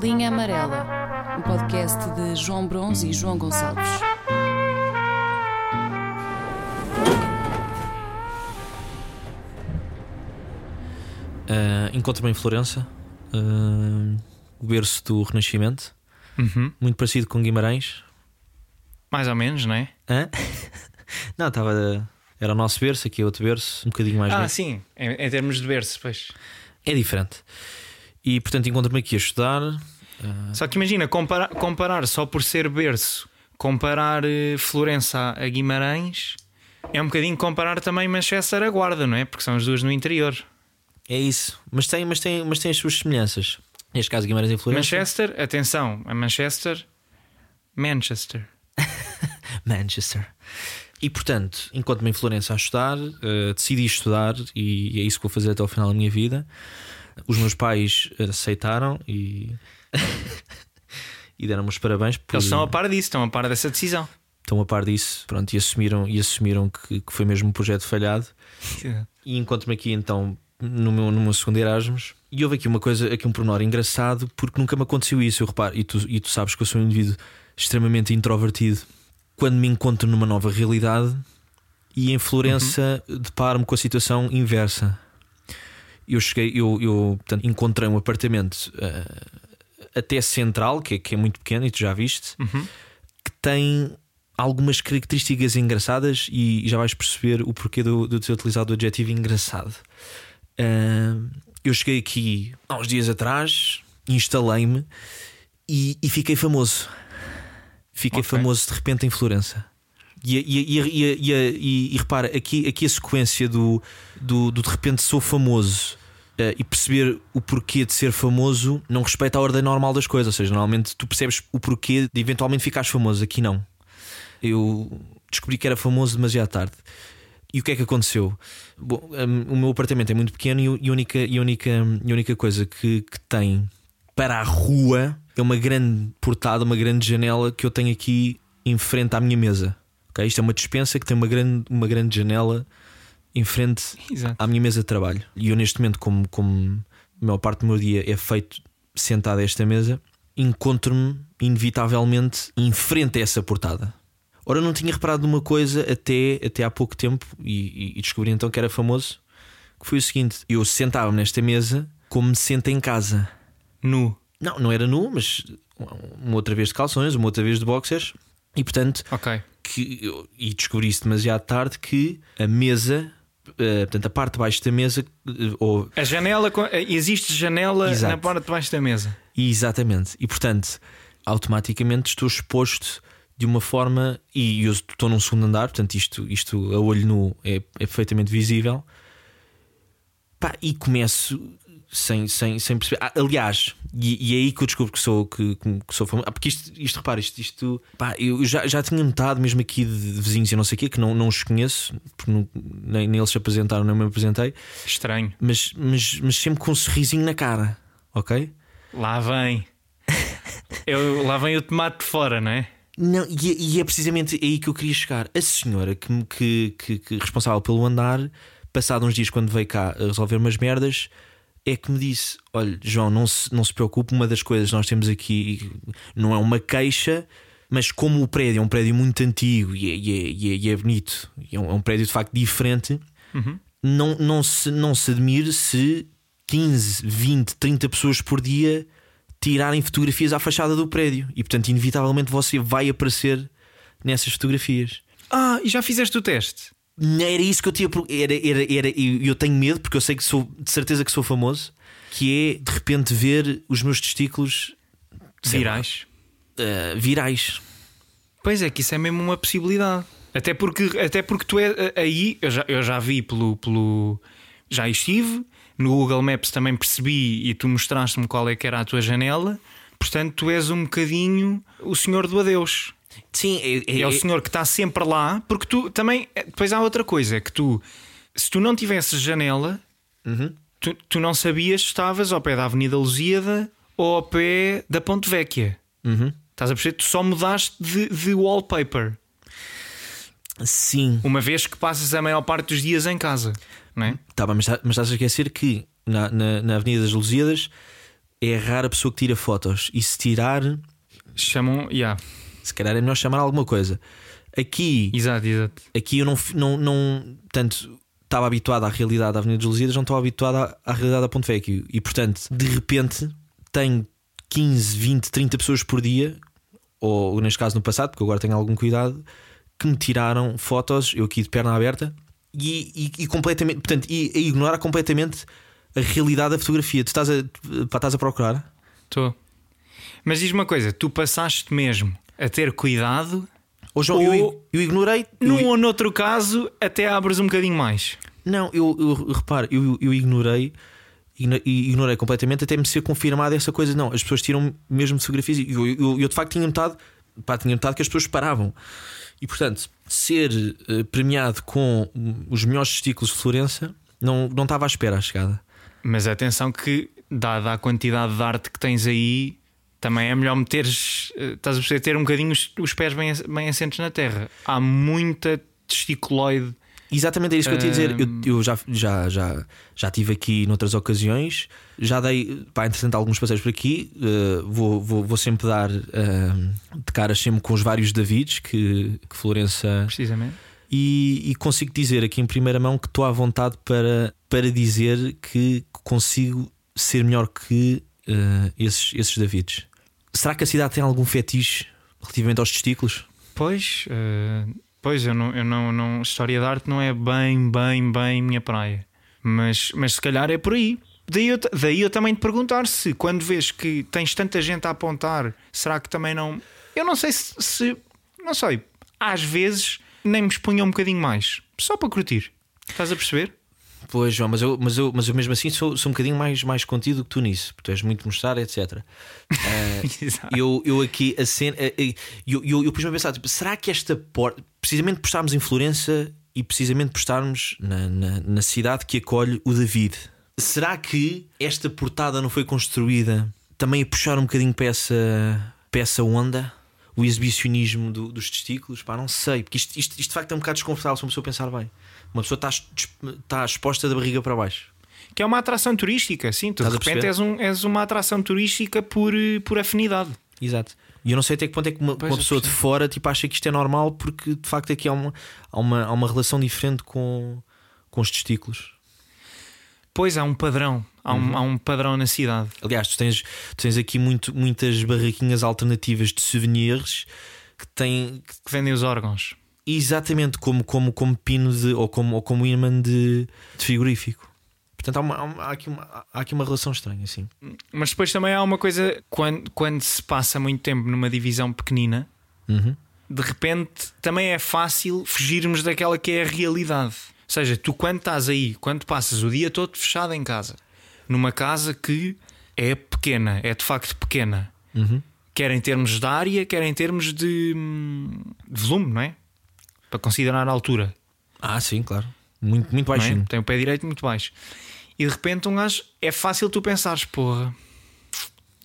Linha Amarela, um podcast de João Bronze e João Gonçalves. Uh, Encontro-me em Florença, uh, o berço do Renascimento, Uhum. muito parecido com Guimarães. Mais ou menos, não é? Hã? Não, estava. Era o nosso berço, aqui é outro berço, um bocadinho mais Ah, sim, em, em termos de berço, pois. É diferente. E portanto encontro-me aqui a estudar. Só que imagina, comparar, comparar só por ser berço, comparar eh, Florença a Guimarães, é um bocadinho comparar também Manchester a Guarda, não é? Porque são as duas no interior. É isso. Mas tem, mas tem, mas tem as suas semelhanças. Neste caso, Guimarães e Florença. Manchester, atenção, a Manchester, Manchester. Manchester. E portanto, enquanto-me em Florença a estudar, eh, decidi estudar e é isso que vou fazer até ao final da minha vida. Os meus pais aceitaram e. e deram-me os parabéns por Eles estão a par disso, estão a par dessa decisão. estão a par disso pronto, e assumiram, e assumiram que, que foi mesmo um projeto falhado. E encontro-me aqui então no meu, no meu segundo Erasmus. E houve aqui uma coisa, aqui um pormenor engraçado, porque nunca me aconteceu isso. Eu reparo, e tu, e tu sabes que eu sou um indivíduo extremamente introvertido. Quando me encontro numa nova realidade e em Florença deparo-me com a situação inversa. Eu cheguei, eu, eu portanto, encontrei um apartamento eh, até central, que é, que é muito pequeno, e tu já viste, Uhum. que tem algumas características engraçadas e já vais perceber o porquê do, do ter utilizado o adjetivo engraçado. Ah, eu cheguei aqui há uns dias atrás, instalei-me e, e fiquei famoso. Fiquei Ok. famoso de repente em Florença. E, e, e, repara, aqui, aqui a sequência do, do, do de repente sou famoso e perceber o porquê de ser famoso não respeita a ordem normal das coisas. Ou seja, normalmente tu percebes o porquê de eventualmente ficares famoso. Aqui não. Eu descobri que era famoso demasiado tarde. E o que é que aconteceu? Bom, hum, o meu apartamento é muito pequeno e, e a, única, e única, e a única coisa que, que tem para a rua é uma grande portada, uma grande janela que eu tenho aqui em frente à minha mesa. Ok? Isto é uma dispensa que tem uma grande, uma grande janela em frente Exato. à minha mesa de trabalho. E eu, neste momento, como, como a maior parte do meu dia é feito sentado a esta mesa, encontro-me inevitavelmente em frente a essa portada. Ora, eu não tinha reparado numa coisa até, até há pouco tempo e, e- e descobri então que era famoso. Que foi o seguinte: eu sentava-me nesta mesa como me sento em casa. Nu. Não, não era nu, mas uma outra vez de calções, uma outra vez de boxers. E portanto, Ok. que e descobri isso demasiado tarde que a mesa, eh, portanto, a parte de baixo da mesa, eh, ou A janela, eh, existe janela Exato. na parte de baixo da mesa. exatamente, e portanto, automaticamente estou exposto de uma forma, e eu estou num segundo andar, portanto, isto, isto a olho nu é, é perfeitamente visível. Pá, e começo sem, sem, sem perceber. Ah, aliás, e, e é aí que eu descubro que sou, que, que sou famoso. Ah, porque isto, isto repara, isto, isto pá, eu já, já tinha notado, mesmo aqui de, vizinhos e não sei o quê, que não, não os conheço, porque não- nem, nem eles se apresentaram, nem me apresentei, Estranho. mas, mas, mas sempre com um sorrisinho na cara, ok? Lá vem. Eu, lá vem o tomate de fora, não é? Não, e, é- e é precisamente aí que eu queria chegar. A senhora que, que, que, que responsável pelo andar, passado uns dias, quando veio cá a resolver umas merdas, é que me disse: Olha, João, não se, não se preocupe, uma das coisas que nós temos aqui não é uma queixa, mas como o prédio é um prédio muito antigo e é, e é, e é, é bonito, e é um, é um prédio de facto diferente, não, não, se, não se admire se 15, 20, 30 pessoas por dia tirarem fotografias à fachada do prédio e, portanto, inevitavelmente você vai aparecer nessas fotografias. Ah, e já fizeste o teste? Era isso que eu tinha. Era, era, era, e eu tenho medo, porque eu sei que sou de certeza que sou famoso, que é de repente ver os meus testículos lá, Virais. eh, virais. Pois é, que isso é mesmo uma possibilidade. Até porque, até porque tu é aí, eu já, eu já vi pelo, pelo. Já estive, no Google Maps também percebi e tu mostraste-me qual é que era a tua janela. Portanto, tu és um bocadinho o senhor do adeus. Sim, é, É, o senhor que está sempre lá, porque tu também. eh, Depois há outra coisa, é que tu, se tu não tivesses janela, Uhum. tu, tu não sabias se estavas ao pé da Avenida Lusíada ou ao pé da Ponte Vecchia. Uhum. Estás a perceber? Tu só mudaste de, de wallpaper. Sim, Uma vez que passas a maior parte dos dias em casa, não é? tá mas, tá- mas estás a esquecer que na, na, na Avenida das Lusíadas é rara a pessoa que tira fotos. E se tirar, Chamam. Yeah. Se calhar é melhor chamar alguma coisa. Aqui, Exato, exato. aqui eu não, não, não tanto estava habituado à realidade da Avenida dos Lusíadas, não estava habituado à, à realidade da Ponte Vecchio. E portanto, de repente, tenho 15, 20, 30 pessoas por dia, ou neste caso no passado, porque agora tenho algum cuidado, que me tiraram fotos, eu aqui de perna aberta, e, e- e completamente, portanto, e, e ignorar completamente a realidade da fotografia. Tu estás a, pá, estás a procurar? Estou. Mas diz uma coisa: tu passaste mesmo a ter cuidado, Ou, João, eu, Ou- eu ignorei. num eu- ou noutro caso, até abres um bocadinho mais. Não, eu, eu reparo, eu, eu ignorei igno- e ignorei completamente até me ser confirmada essa coisa. Não, as pessoas tiram mesmo fotografias e eu, eu, eu de facto tinha notado, pá, tinha notado que as pessoas paravam. E portanto, ser eh, premiado com os melhores testículos de Florença não, não estava à espera à chegada. Mas atenção que, dada a quantidade de arte que tens aí, também é melhor meteres, eh, estás a perceber, ter um bocadinho os, os pés bem, bem assentes na terra. Há muita testiculoide. Exatamente é isso que eu te ia dizer. Eu, eu já, já, já, já tive aqui noutras ocasiões, já dei, pá, entretanto, alguns passeios por aqui. eh, vou, vou, vou sempre dar eh, de caras sempre com os vários Davids que, que Florença. Precisamente. E, e consigo dizer aqui em primeira mão que estou à vontade para, para dizer que consigo ser melhor que eh, esses, esses Davids. Será que a cidade tem algum fetiche relativamente aos testículos? Pois, eh, pois eu não, eu não, não. História de arte não é bem, bem, bem minha praia. Mas, mas se calhar é por aí. Daí eu, daí eu também te perguntar se quando vês que tens tanta gente a apontar, será que também não. Eu não sei se. se- não sei. Às vezes nem me expunha um bocadinho mais. Só para curtir. Estás a perceber? Pois, João, mas eu, mas eu, mas eu mesmo assim sou, sou um bocadinho mais, mais contido que tu nisso, porque tu és muito mostrar, etc. Exato. eu, eu aqui a cena. eh, eh, Eu, eu, eu pus-me a pensar, tipo, será que esta porta, precisamente por estarmos em Florença e precisamente por estarmos na, na, na cidade que acolhe o David, será que esta portada não foi construída também a puxar um bocadinho para essa, para essa onda? O exibicionismo do- dos testículos? Pá, não sei, porque isto, isto, isto de facto é um bocado desconfortável se uma pessoa pensar bem. Uma pessoa está, está exposta da barriga para baixo. Que é uma atração turística, sim. Tu Estás de repente és, um, és uma atração turística por, por afinidade. Exato. E eu não sei até que ponto é que uma, uma pessoa de fora tipo, acha que isto é normal, porque de facto aqui há uma, há uma, há uma relação diferente com, com os testículos. Pois há um padrão. Há, um, há um padrão na cidade. Aliás, tu tens, tu tens aqui muito, muitas barraquinhas alternativas de souvenirs que têm Que vendem os órgãos. Exatamente como, como, como pino de, ou como, ou como imã de, de frigorífico. Portanto, há, uma- há aqui uma, há aqui uma relação estranha, assim. Mas depois também há uma coisa, quando, quando se passa muito tempo numa divisão pequenina, Uhum. de repente também é fácil fugirmos daquela que é a realidade. Ou seja, tu quando estás aí, quando passas o dia todo fechado em casa, numa casa que é pequena, é de facto pequena, Uhum. quer em termos de área, quer em termos de, hum, de volume, não é? Para considerar a altura. Ah, sim, claro. Muito, muito é? baixinho. Tem o pé direito muito baixo. E de repente um gajo é fácil tu pensares, porra.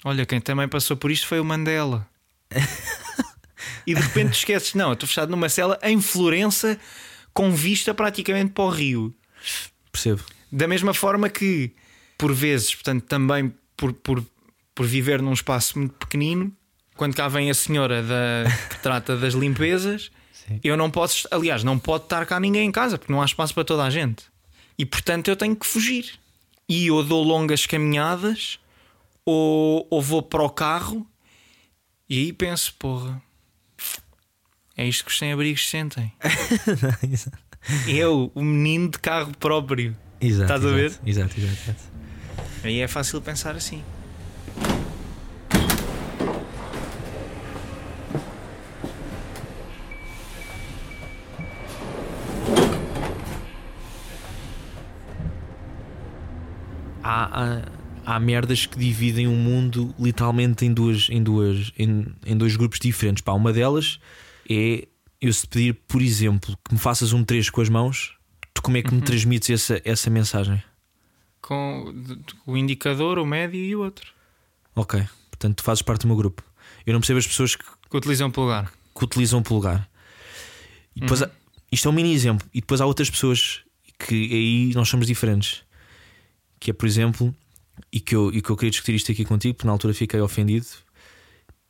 Olha, quem também passou por isto foi o Mandela. e de repente te esqueces, não, eu estou fechado numa cela em Florença com vista praticamente para o rio. Percebo. Da mesma forma que, por vezes, portanto, também por, por, por viver num espaço muito pequenino, quando cá vem a senhora da, que trata das limpezas, eu não posso, aliás, não pode estar cá ninguém em casa porque não há espaço para toda a gente. E portanto eu tenho que fugir. E ou dou longas caminhadas ou, ou vou para o carro e aí penso, porra, é isto que os sem-abrigos sentem. Eu, o menino de carro próprio. Exato. Estás a ver? Exato, exato, exato. Aí é fácil pensar assim. Há, há, há merdas que dividem o mundo literalmente em duas, em duas, em, em dois grupos diferentes. Pá, uma delas é eu se te pedir, por exemplo, que me faças um 3 com as mãos, tu como é que me transmites essa, essa mensagem? Com o indicador, o médio e o outro. Ok, portanto tu fazes parte do meu grupo. Eu não percebo as pessoas que, Que utilizam o polegar. que utilizam o polegar. E depois há- isto é um mini exemplo. E depois há outras pessoas que aí nós somos diferentes. Que é, por exemplo, e que, eu, e que eu queria discutir isto aqui contigo, porque na altura fiquei ofendido.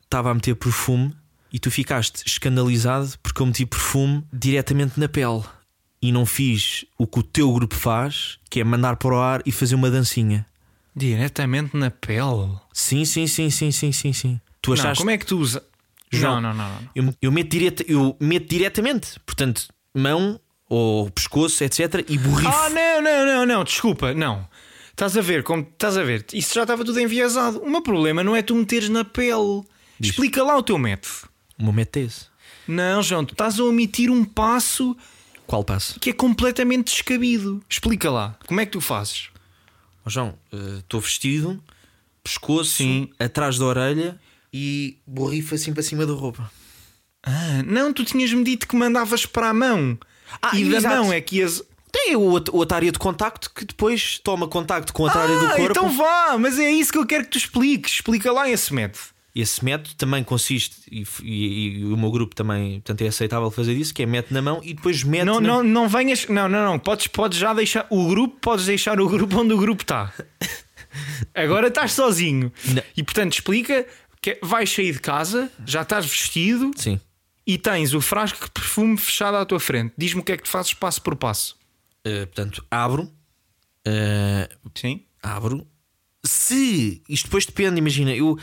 Estava a meter perfume e tu ficaste escandalizado porque eu meti perfume diretamente na pele e não fiz o que o teu grupo faz, que é mandar para o ar e fazer uma dancinha. Diretamente na pele. Sim, sim, sim, sim, sim, sim, sim. Tu Não, achaste. como é que tu usa? João, Não, não, não. não. eu, eu, meto direta, eu meto diretamente, portanto, mão ou pescoço, etc. E borrifo. Ah, não, não, não, não, desculpa, não. Estás a ver, como estás a ver, isso já estava tudo enviesado. O meu problema não é tu meteres na pele. Diz. Explica lá o teu método. O meu método é esse. Não, João, tu estás a omitir um passo Qual passo? que é completamente descabido. Explica lá, como é que tu fazes? Ó João, eh, estou vestido, pescoço, Sim. atrás da orelha e borrifo assim para cima da roupa. Ah, não, tu tinhas-me dito que mandavas para a mão. Ah, e da exato. mão é que ias. Tem o outra área de contacto que depois toma contacto com outra área do Ah, corpo. então vá, mas é isso que eu quero que tu expliques. Explica lá esse método. Esse método também consiste, e, e- e o meu grupo também portanto, é aceitável fazer isso, que é mete na mão e depois mete Não, na... não, não venhas. Não, não, não. Podes, podes já deixar o grupo, podes deixar o grupo onde o grupo está. Agora estás sozinho. Não. E portanto explica que vais sair de casa, já estás vestido Sim. e tens o frasco de perfume fechado à tua frente. Diz-me o que é que tu fazes passo por passo. Uh, portanto, abro, uh, Sim. abro. Se isto depois depende, imagina, eu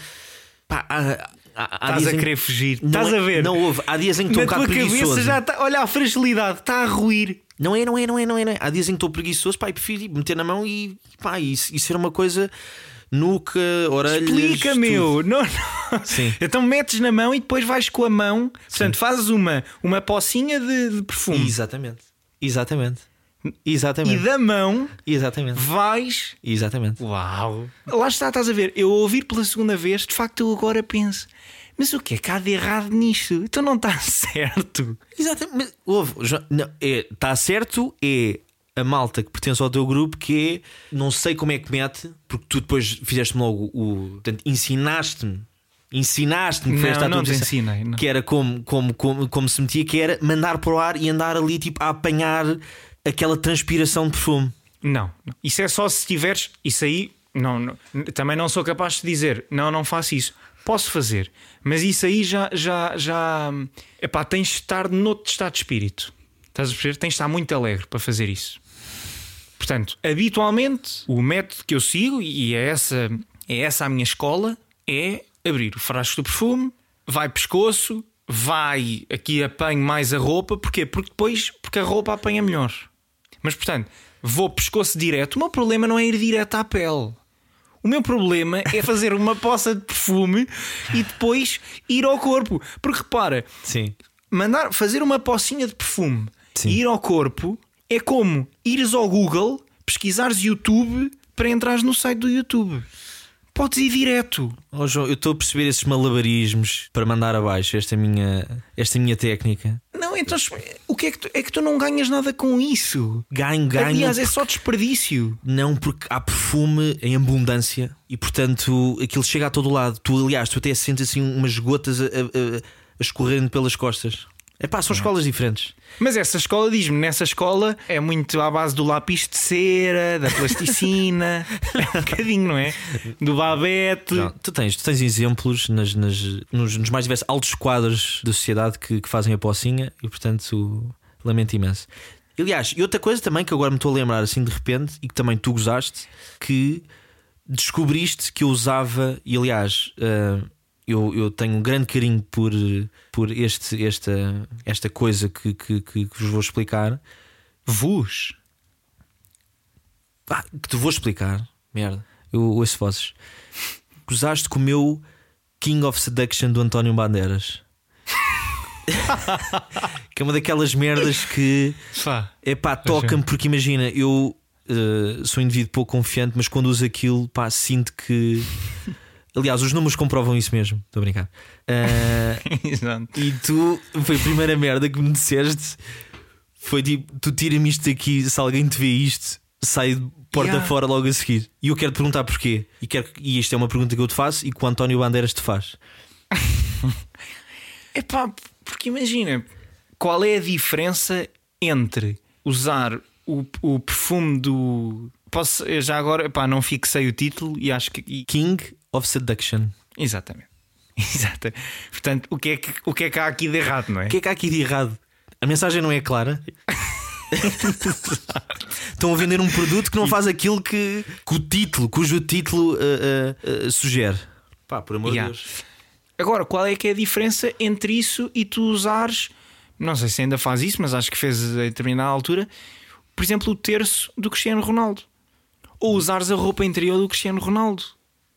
pá, há, há- há Estás a em- querer fugir. Não Estás é- a ver? Não houve. Há dias em que estou um bocado preguiçoso. já está. Olha a fragilidade, está a ruir. Não é, não é, não é, não é, não é. Há dias em que estou preguiçoso, pá, e prefiro meter na mão e pá, e, e ser uma coisa nuca, orelhas. Explica, meu. Não, não. Sim. Então metes na mão e depois vais com a mão. Portanto, fazes uma, uma pocinha de, de perfume. Exatamente. Exatamente. E Exatamente. da mão Exatamente. vais. Exatamente. Uau! Lá está, estás a ver. Eu a ouvir pela segunda vez, de facto, eu agora penso. Mas o que é que há de errado nisto? Então não está certo. Exatamente. Mas, ouve, não, é, está certo, é a malta que pertence ao teu grupo que é não sei como é que mete, porque tu depois fizeste-me logo o. Portanto, ensinaste-me. Ensinaste-me que foi Não, esta a tua não te posição, ensinei, não. Que era como, como, como, como se metia, que era mandar para o ar e andar ali tipo a apanhar aquela transpiração de perfume. Não, não. isso é só se tiveres. Isso aí, não, não. também não sou capaz de dizer, não, não faço isso. Posso fazer, mas isso aí já, já, já. Epá, tens de estar noutro estado de espírito. Estás a perceber? Tens de estar muito alegre para fazer isso. Portanto, habitualmente, o método que eu sigo, e é essa, é essa a minha escola, é abrir o frasco do perfume, vai pescoço, vai aqui apanho mais a roupa, porquê? Porque depois, porque a roupa apanha melhor. Mas portanto, vou pescoço direto. O meu problema não é ir direto à pele. O meu problema é fazer uma poça de perfume e depois ir ao corpo. Porque repara, Sim. mandar fazer uma pocinha de perfume Sim. e ir ao corpo é como ires ao Google, pesquisares YouTube para entrares no site do YouTube. Podes ir direto. Oh, João, eu estou a perceber esses malabarismos para mandar abaixo esta minha, esta minha técnica. Não, então o que é que tu, é que tu não ganhas nada com isso? Ganho, ganho. Aliás, é só desperdício. Não, porque há perfume em abundância e, portanto, aquilo chega a todo lado. Tu, aliás, tu até sentes assim umas gotas a, a, a- a escorrendo pelas costas. É pá, são escolas diferentes. Mas essa escola, diz-me, nessa escola é muito à base do lápis de cera, da plasticina, é um bocadinho, não é? Do babete. Não, tu, tens, tu tens exemplos nas, nas- nos, nos mais diversos altos quadros da sociedade que, que fazem a pocinha e, portanto, lamento imenso. Aliás, e outra coisa também que agora me estou a lembrar assim de repente e que também tu gozaste, que descobriste que eu usava, e aliás, ah, eu, eu tenho um grande carinho por, por este, esta, esta coisa que, que, que, que vos vou explicar. Vos. Ah, que te vou explicar, merda. Eu ouço vozes. Gozaste com o meu King of Seduction do António Bandeiras. que é uma daquelas merdas que é pá, toca-me porque imagina, eu eh, sou um indivíduo pouco confiante, mas quando uso aquilo, pá, sinto que. Aliás, os números comprovam isso mesmo. Estou a brincar. Exato. e tu, foi a primeira merda que me disseste. Foi tipo, tu tira-me isto daqui, se alguém te vê isto, sai de porta Yeah. fora logo a seguir. E eu quero te perguntar porquê. E, quero, e isto é uma pergunta que eu te faço e que o António Bandeiras te faz. É pá, porque imagina, qual é a diferença entre usar o, o perfume do posso eu já agora, pá, não fixei o título e acho que. e- King of Seduction. exatamente. Exato. Portanto, o que, é que, o que é que há aqui de errado, não é? O que é que há aqui de errado? A mensagem não é clara. Estão a vender um produto que não faz aquilo que, que o título, cujo título uh, uh, uh, sugere. Pá, por amor Yeah. de Deus. Agora, qual é que é a diferença entre isso e tu usares, não sei se ainda faz isso, mas acho que fez a determinada altura, por exemplo, o terço do Cristiano Ronaldo. Ou usares a roupa interior do Cristiano Ronaldo.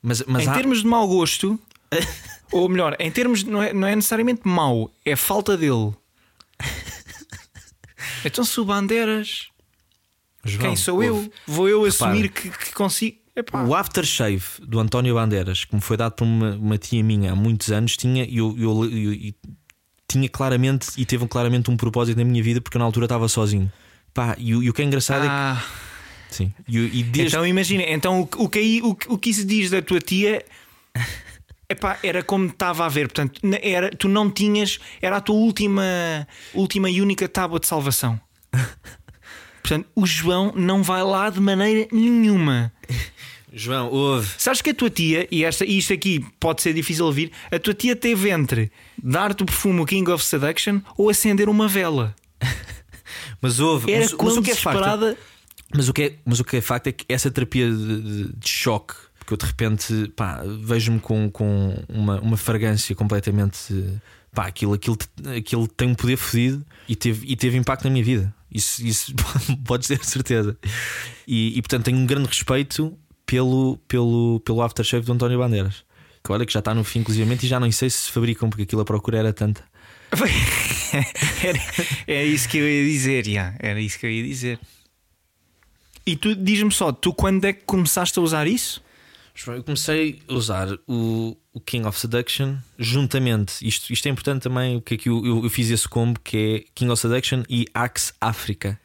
Mas, mas em há- termos de mau gosto, ou melhor, em termos de, não, é, não é necessariamente mau, é falta dele. Então, se o Bandeiras, João, quem sou ouve. eu? Vou eu Repara. assumir que, que consigo. Epá. O aftershave do António Bandeiras, que me foi dado por uma, uma tia minha há muitos anos, tinha, eu, eu- eu- eu- tinha claramente e teve claramente um propósito na minha vida porque eu na altura estava sozinho. Pá, e, o- e o que é engraçado é Ah, que. Sim. E, e desde. Então imagina, então o, que- o, que o, o que isso diz da tua tia epá, era como estava a ver. Portanto, era, tu não tinhas, era a tua última, última e única tábua de salvação. Portanto, o João não vai lá de maneira nenhuma. João, ouve. Sabes que a tua tia, e esta, isto aqui pode ser difícil de ouvir, a tua tia teve entre dar-te o perfume King of Seduction ou acender uma vela. Mas ouve. Era mas, mas quão o que é desesperada. Mas o que é, mas o que é facto é que essa terapia de, de- de choque, porque eu de repente vejo-me com, com uma, uma fragrância completamente. Pá, aquilo, aquilo, aquilo tem um poder fodido e teve, e teve impacto na minha vida. Isso, isso podes ter certeza. E, e portanto tenho um grande respeito pelo, pelo, pelo aftershave do António Bandeiras. Que olha que já está no fim, inclusivamente, e já não sei se se fabricam, porque aquilo a procura era tanta. era, era isso que eu ia dizer, já. Era isso que eu ia dizer. E tu diz-me só, tu quando é que começaste a usar isso? Eu comecei a usar o, o King of Seduction juntamente. Isto, isto é importante também, porque é que eu, eu, eu fiz esse combo que é King of Seduction e Axe África.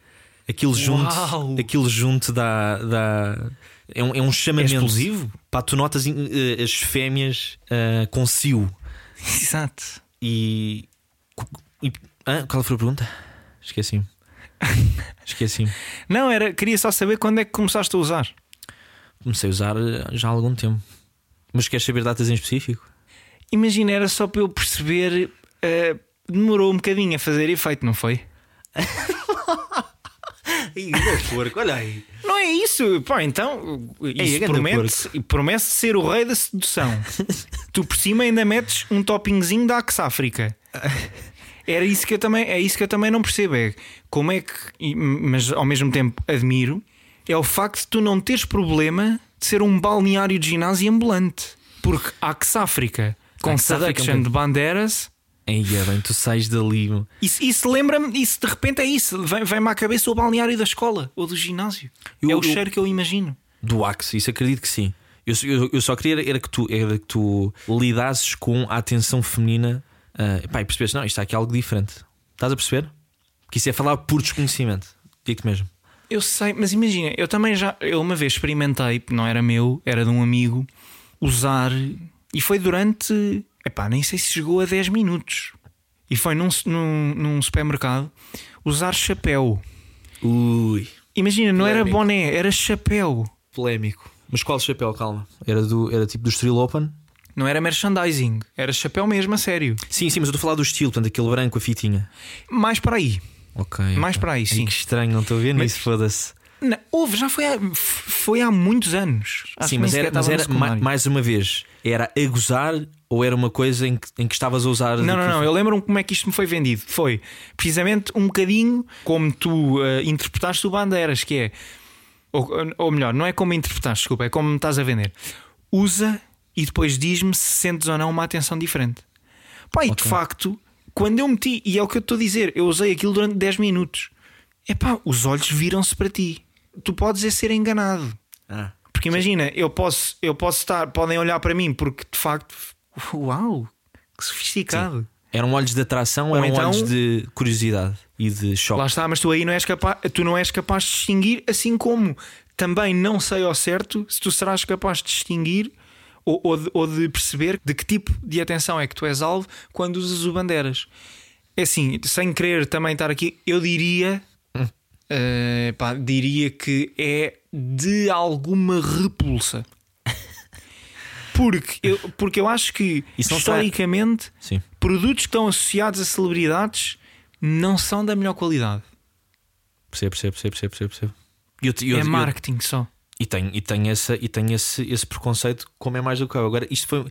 Aquilo junto, Uau! aquilo junto dá, dá é, um, é um É chamamento. explosivo? Pá, tu notas eh, as fêmeas eh, com cio Exato. e. e ah, qual foi a pergunta? Esqueci-me. Esqueci-me. Não, era, queria só saber quando é que começaste a usar. Comecei a usar eh, já há algum tempo. Mas queres saber datas em específico? Imagina, era só para eu perceber. eh, demorou um bocadinho a fazer efeito, não foi? Ih, porco, olha aí. Não é isso, pá, então Ei, isso ganda promete, promete ser o rei da sedução. tu por cima ainda metes um toppingzinho da Axe África. Era isso que eu também, é isso que eu também não percebo. É como é que, mas ao mesmo tempo admiro, é o facto de tu não teres problema de ser um balneário de ginásio ambulante. Porque Axe África com é seduction de bandeiras. Aí é bem, tu sais dali. Isso, isso lembra-me, isso de repente é isso. Vem- Vem-me à cabeça o balneário da escola ou do ginásio. Eu- é o eu- cheiro que eu imagino. Do Axe, isso acredito que sim. Eu, eu, eu só queria era que tu, era que tu lidasses com a atenção feminina ah, pá, e percebes, não, isto está aqui algo diferente. Estás a perceber? Que isso é falar por desconhecimento. Digo-te mesmo. Eu sei, mas imagina, eu também já eu uma vez experimentei, não era meu, era de um amigo, usar e foi durante, epá, nem sei se chegou a 10 minutos. E foi num, num, num supermercado usar chapéu. Ui, Imagina, não era boné, era chapéu. polémico. Mas qual chapéu, calma? Era, do, era tipo do Street Open? Não era merchandising, era chapéu mesmo, a sério. Sim, sim, mas eu estou a falar do estilo, portanto, aquele branco, a fitinha. Mais para aí. Ok. Mais ok. para aí, Ai, sim. que estranho, não estou a ver Mas- nisso, foda-se. Não, houve, já foi há, foi há muitos anos. Acho Sim, mas era, mas era ma- secundário. mais uma vez, era a gozar ou era uma coisa em que, em que estavas a usar. Não, não, não. Eu lembro-me como é que isto me foi vendido. Foi precisamente um bocadinho como tu eh, interpretaste o Bandeiras, que é. Ou, ou melhor, não é como interpretaste, desculpa, é como me estás a vender. Usa e depois diz-me se sentes ou não uma atenção diferente. Pá, e de facto, quando eu meti, e é o que eu estou a dizer, eu usei aquilo durante 10 minutos. É pá, os olhos viram-se para ti. Tu podes é ser enganado. Ah. Porque imagina, eu posso, eu posso estar, podem olhar para mim porque de facto, uau, que sofisticado. Eram olhos de atração ou Ou eram então- olhos de curiosidade e de choque? Lá está, mas tu aí não és capaz, tu não és capaz de distinguir, assim como também não sei ao certo se tu serás capaz de distinguir ou, ou de, ou de perceber de que tipo de atenção é que tu és alvo quando usas o bandeiras. É assim, sem querer também estar aqui, eu diria, eh, pá, diria que é de alguma repulsa. Porque eu, porque eu acho que historicamente produtos que estão associados a celebridades não são da melhor qualidade. Percebo, percebo, percebo, percebo, percebo. eu- eu- é eu- marketing só. E tem, e tem, essa, e tem esse, esse preconceito, como é mais do que eu. Agora, isto foi.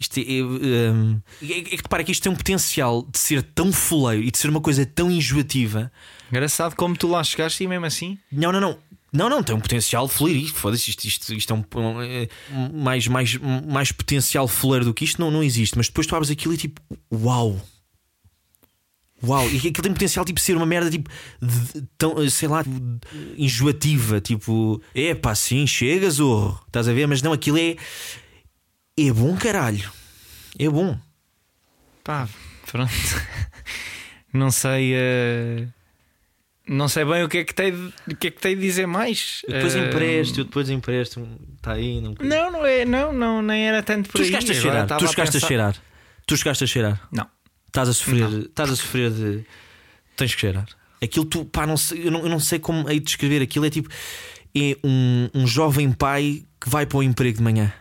Isto é, hum, é, é que repara que isto tem um potencial de ser tão fuleiro e de ser uma coisa tão enjoativa. Engraçado como tu lá chegaste e mesmo assim. Não, não, não. Não, não, tem um potencial fuleiro. Isto, foda-se, isto, isto, isto é um. um, é, mais, mais, mais potencial fuleiro do que isto não, não existe. Mas depois tu abres aquilo e tipo, uau! Uau! E aquilo tem potencial tipo ser uma merda tipo. de- tão, sei lá, enjoativa. Tipo, é pá, sim, chega, zorro. Estás a ver? Mas não, aquilo é. É bom, caralho. É bom. Pá, pronto. Não sei. eh, Não sei bem o que é que tem de, o que é que tem de dizer mais. Eu depois Eh, empresto, eu depois empresto. Está aí, não. Não, não é, não, não, nem era tanto por Tu aí. chegaste a cheirar. Tu chegaste a cheirar. Tu chegaste a cheirar. Não. Estás a sofrer, estás a sofrer de. Tens que cheirar. Aquilo tu, pá, não sei, eu, não, eu não sei como de descrever aquilo. É tipo, é um, um jovem pai que vai para o emprego de manhã.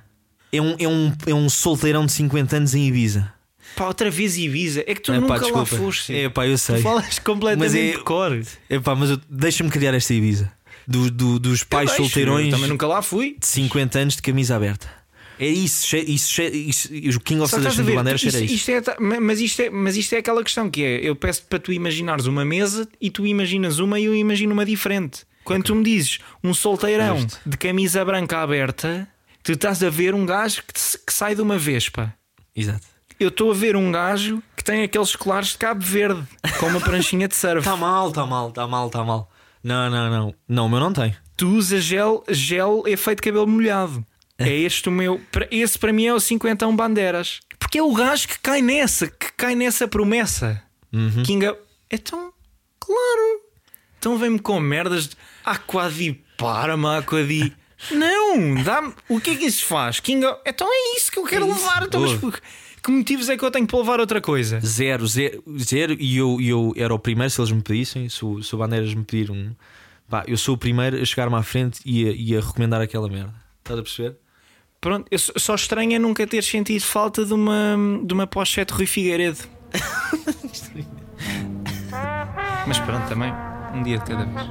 É um, é, um, é um solteirão de 50 anos em Ibiza. Pá, outra vez Ibiza. É que tu É, nunca pá, lá foste. É pá, eu sei. Tu falas completamente Mas é- de cor. É pá, mas deixa-me criar esta Ibiza. Do, do- dos pais Eu solteirões Também nunca lá fui. de 50 anos de camisa aberta. É isso, isso, che- isso, o King of ver, do Bandeira cheira isto, isso. isto é, mas, isto é, mas isto é aquela questão que é: eu peço para tu imaginares uma mesa e tu imaginas uma e eu imagino uma diferente. Quando tu me dizes um solteirão Justo. de camisa branca aberta, tu estás a ver um gajo que, te- que sai de uma vespa. Exato. Eu estou a ver um gajo que tem aqueles colares de Cabo Verde com uma pranchinha de surf. Está mal, está mal, está mal, está mal. Não, não, não. Não, o meu não tem. Tu usas gel, gel efeito cabelo molhado. É este o meu. Esse para mim é o 51 bandeiras. Porque é o gajo que cai nessa, que cai nessa promessa. Kinga. Então, claro. Então vem-me com merdas de Aquadi para-me, Aquadi. Não, dá-me. O que é que isso faz? Kinga. Então é isso que eu quero É levar. Então, mas que motivos é que eu tenho para levar outra coisa? Zero, zero, zero. E eu, eu era o primeiro, se eles me pedissem, se o, se o Bandeiras me pedir um. Pá, eu sou o primeiro a chegar-me à frente e a, e a recomendar aquela merda. Estás a perceber? Pronto, eu só estranho é nunca ter sentido falta de uma, de uma pochete Rui Figueiredo. Mas pronto, também, um dia de cada vez.